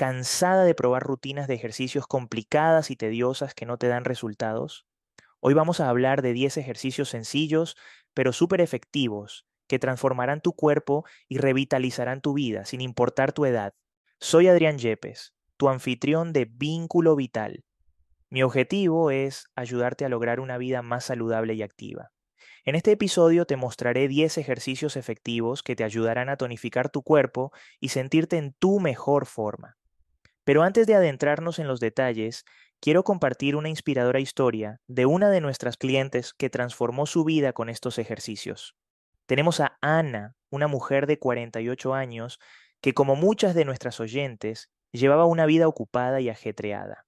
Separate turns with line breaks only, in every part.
¿Cansada de probar rutinas de ejercicios complicadas y tediosas que no te dan resultados? Hoy vamos a hablar de 10 ejercicios sencillos, pero súper efectivos, que transformarán tu cuerpo y revitalizarán tu vida, sin importar tu edad. Soy Adrián Yepes, tu anfitrión de Vínculo Vital. Mi objetivo es ayudarte a lograr una vida más saludable y activa. En este episodio te mostraré 10 ejercicios efectivos que te ayudarán a tonificar tu cuerpo y sentirte en tu mejor forma. Pero antes de adentrarnos en los detalles, quiero compartir una inspiradora historia de una de nuestras clientes que transformó su vida con estos ejercicios. Tenemos a Ana, una mujer de 48 años que como muchas de nuestras oyentes, llevaba una vida ocupada y ajetreada.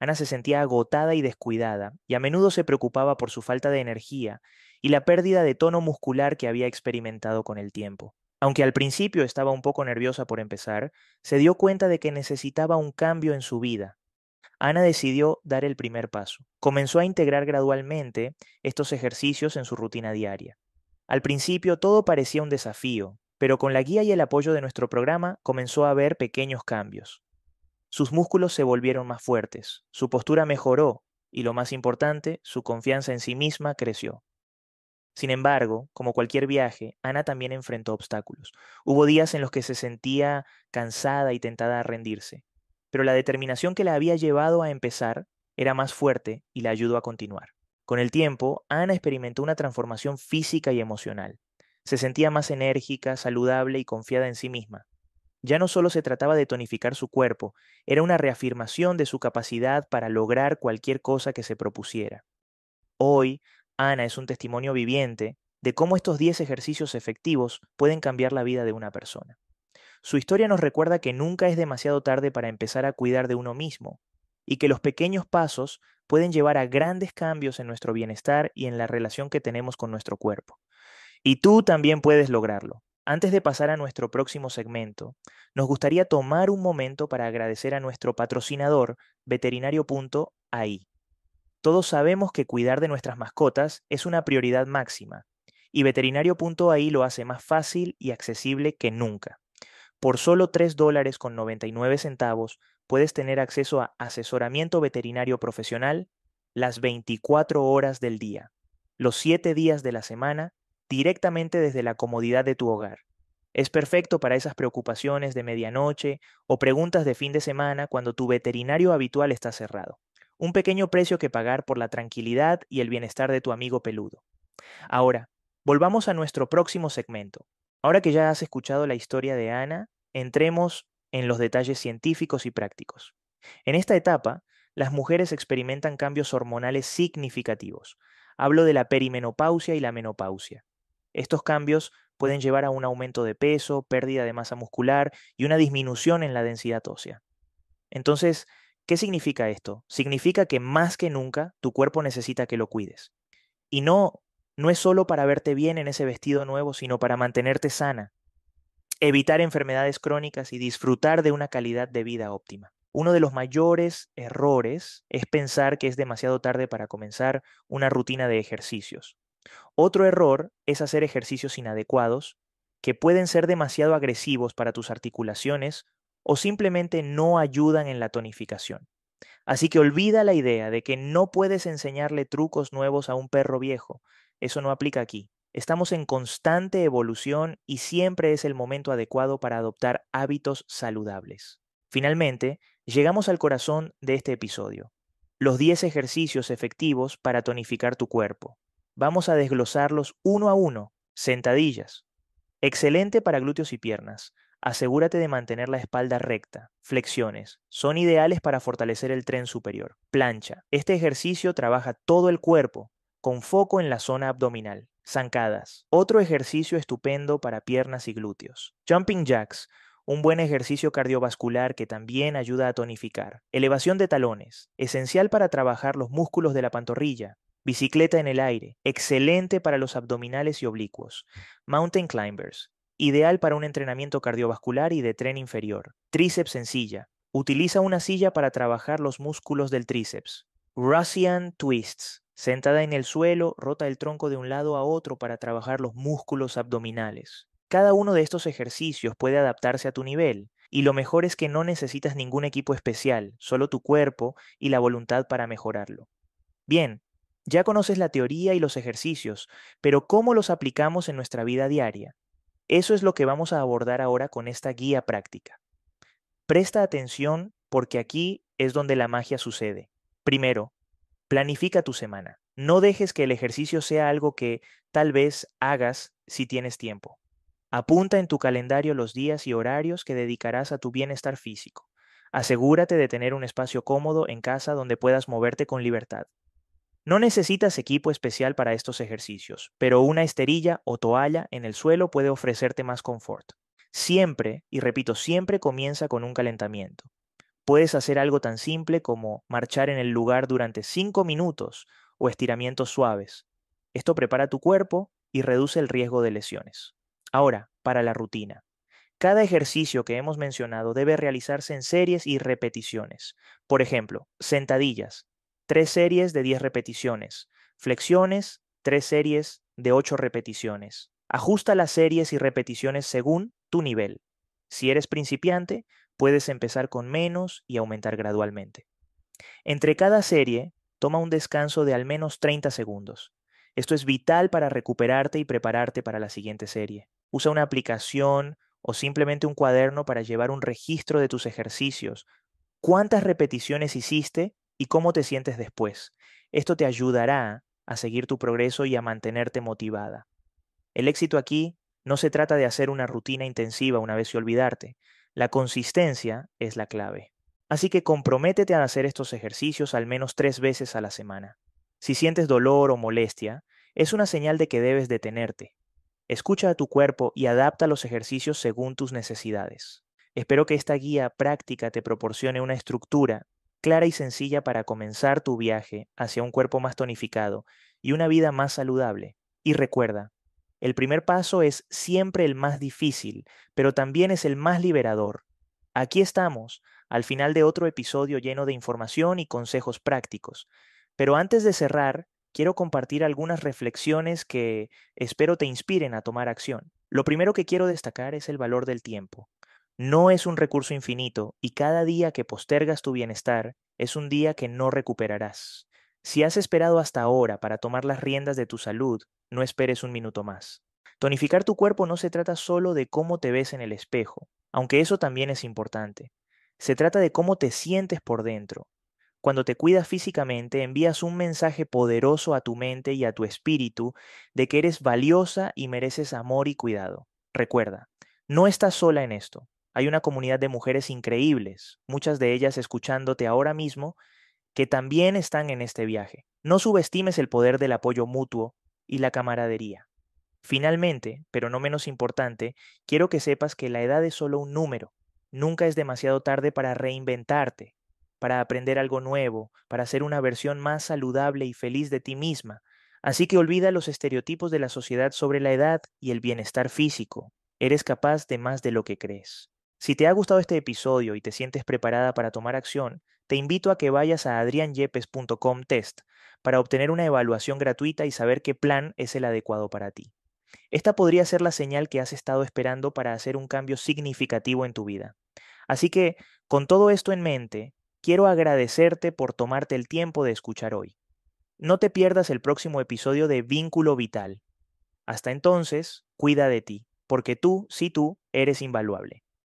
Ana se sentía agotada y descuidada, y a menudo se preocupaba por su falta de energía y la pérdida de tono muscular que había experimentado con el tiempo. Aunque al principio estaba un poco nerviosa por empezar, se dio cuenta de que necesitaba un cambio en su vida. Ana decidió dar el primer paso. Comenzó a integrar gradualmente estos ejercicios en su rutina diaria. Al principio todo parecía un desafío, pero con la guía y el apoyo de nuestro programa comenzó a ver pequeños cambios. Sus músculos se volvieron más fuertes, su postura mejoró y lo más importante, su confianza en sí misma creció. Sin embargo, como cualquier viaje, Ana también enfrentó obstáculos. Hubo días en los que se sentía cansada y tentada a rendirse, pero la determinación que la había llevado a empezar era más fuerte y la ayudó a continuar. Con el tiempo, Ana experimentó una transformación física y emocional. Se sentía más enérgica, saludable y confiada en sí misma. Ya no solo se trataba de tonificar su cuerpo, era una reafirmación de su capacidad para lograr cualquier cosa que se propusiera. Hoy, Ana es un testimonio viviente de cómo estos 10 ejercicios efectivos pueden cambiar la vida de una persona. Su historia nos recuerda que nunca es demasiado tarde para empezar a cuidar de uno mismo y que los pequeños pasos pueden llevar a grandes cambios en nuestro bienestar y en la relación que tenemos con nuestro cuerpo. Y tú también puedes lograrlo. Antes de pasar a nuestro próximo segmento, nos gustaría tomar un momento para agradecer a nuestro patrocinador, veterinario.ai. Todos sabemos que cuidar de nuestras mascotas es una prioridad máxima, y veterinario.ai lo hace más fácil y accesible que nunca. Por solo 3 dólares con 99 centavos puedes tener acceso a asesoramiento veterinario profesional las 24 horas del día, los 7 días de la semana directamente desde la comodidad de tu hogar. Es perfecto para esas preocupaciones de medianoche o preguntas de fin de semana cuando tu veterinario habitual está cerrado. Un pequeño precio que pagar por la tranquilidad y el bienestar de tu amigo peludo. Ahora, volvamos a nuestro próximo segmento. Ahora que ya has escuchado la historia de Ana, entremos en los detalles científicos y prácticos. En esta etapa, las mujeres experimentan cambios hormonales significativos. Hablo de la perimenopausia y la menopausia. Estos cambios pueden llevar a un aumento de peso, pérdida de masa muscular y una disminución en la densidad ósea. Entonces, ¿qué significa esto? Significa que más que nunca tu cuerpo necesita que lo cuides. Y no, no es solo para verte bien en ese vestido nuevo, sino para mantenerte sana, evitar enfermedades crónicas y disfrutar de una calidad de vida óptima. Uno de los mayores errores es pensar que es demasiado tarde para comenzar una rutina de ejercicios. Otro error es hacer ejercicios inadecuados que pueden ser demasiado agresivos para tus articulaciones o simplemente no ayudan en la tonificación. Así que olvida la idea de que no puedes enseñarle trucos nuevos a un perro viejo. Eso no aplica aquí. Estamos en constante evolución y siempre es el momento adecuado para adoptar hábitos saludables. Finalmente, llegamos al corazón de este episodio. Los 10 ejercicios efectivos para tonificar tu cuerpo. Vamos a desglosarlos uno a uno. Sentadillas. Excelente para glúteos y piernas. Asegúrate de mantener la espalda recta. Flexiones. Son ideales para fortalecer el tren superior. Plancha. Este ejercicio trabaja todo el cuerpo, con foco en la zona abdominal. Zancadas. Otro ejercicio estupendo para piernas y glúteos. Jumping jacks. Un buen ejercicio cardiovascular que también ayuda a tonificar. Elevación de talones. Esencial para trabajar los músculos de la pantorrilla. Bicicleta en el aire, excelente para los abdominales y oblicuos. Mountain climbers, ideal para un entrenamiento cardiovascular y de tren inferior. Tríceps en silla, utiliza una silla para trabajar los músculos del tríceps. Russian twists, sentada en el suelo, rota el tronco de un lado a otro para trabajar los músculos abdominales. Cada uno de estos ejercicios puede adaptarse a tu nivel Y lo mejor es que no necesitas ningún equipo especial, solo tu cuerpo y la voluntad para mejorarlo. Bien, ya conoces la teoría y los ejercicios, pero ¿cómo los aplicamos en nuestra vida diaria? Eso es lo que vamos a abordar ahora con esta guía práctica. Presta atención porque aquí es donde la magia sucede. Primero, planifica tu semana. No dejes que el ejercicio sea algo que tal vez hagas si tienes tiempo. Apunta en tu calendario los días y horarios que dedicarás a tu bienestar físico. Asegúrate de tener un espacio cómodo en casa donde puedas moverte con libertad. No necesitas equipo especial para estos ejercicios, pero una esterilla o toalla en el suelo puede ofrecerte más confort. Siempre, y repito, siempre comienza con un calentamiento. Puedes hacer algo tan simple como marchar en el lugar durante 5 minutos o estiramientos suaves. Esto prepara tu cuerpo y reduce el riesgo de lesiones. Ahora, para la rutina. Cada ejercicio que hemos mencionado debe realizarse en series y repeticiones. Por ejemplo, sentadillas, tres series de 10 repeticiones. Flexiones, tres series de 8 repeticiones. Ajusta las series y repeticiones según tu nivel. Si eres principiante, puedes empezar con menos y aumentar gradualmente. Entre cada serie, toma un descanso de al menos 30 segundos. Esto es vital para recuperarte y prepararte para la siguiente serie. Usa una aplicación o simplemente un cuaderno para llevar un registro de tus ejercicios. ¿Cuántas repeticiones hiciste y cómo te sientes después. Esto te ayudará a seguir tu progreso y a mantenerte motivada. El éxito aquí no se trata de hacer una rutina intensiva una vez y olvidarte. La consistencia es la clave. Así que comprométete a hacer estos ejercicios al menos tres veces a la semana. Si sientes dolor o molestia, es una señal de que debes detenerte. Escucha a tu cuerpo y adapta los ejercicios según tus necesidades. Espero que esta guía práctica te proporcione una estructura clara y sencilla para comenzar tu viaje hacia un cuerpo más tonificado y una vida más saludable. Y recuerda, el primer paso es siempre el más difícil, pero también es el más liberador. Aquí estamos, al final de otro episodio lleno de información y consejos prácticos. Pero antes de cerrar, quiero compartir algunas reflexiones que espero te inspiren a tomar acción. Lo primero que quiero destacar es el valor del tiempo. No es un recurso infinito y cada día que postergas tu bienestar es un día que no recuperarás. Si has esperado hasta ahora para tomar las riendas de tu salud, no esperes un minuto más. Tonificar tu cuerpo no se trata solo de cómo te ves en el espejo, aunque eso también es importante. Se trata de cómo te sientes por dentro. Cuando te cuidas físicamente, envías un mensaje poderoso a tu mente y a tu espíritu de que eres valiosa y mereces amor y cuidado. Recuerda, no estás sola en esto. Hay una comunidad de mujeres increíbles, muchas de ellas escuchándote ahora mismo, que también están en este viaje. No subestimes el poder del apoyo mutuo y la camaradería. Finalmente, pero no menos importante, quiero que sepas que la edad es solo un número. Nunca es demasiado tarde para reinventarte, para aprender algo nuevo, para ser una versión más saludable y feliz de ti misma. Así que olvida los estereotipos de la sociedad sobre la edad y el bienestar físico. Eres capaz de más de lo que crees. Si te ha gustado este episodio y te sientes preparada para tomar acción, te invito a que vayas a adrianyepes.com test para obtener una evaluación gratuita y saber qué plan es el adecuado para ti. Esta podría ser la señal que has estado esperando para hacer un cambio significativo en tu vida. Así que, con todo esto en mente, quiero agradecerte por tomarte el tiempo de escuchar hoy. No te pierdas el próximo episodio de Vínculo Vital. Hasta entonces, cuida de ti, porque tú, sí tú, eres invaluable.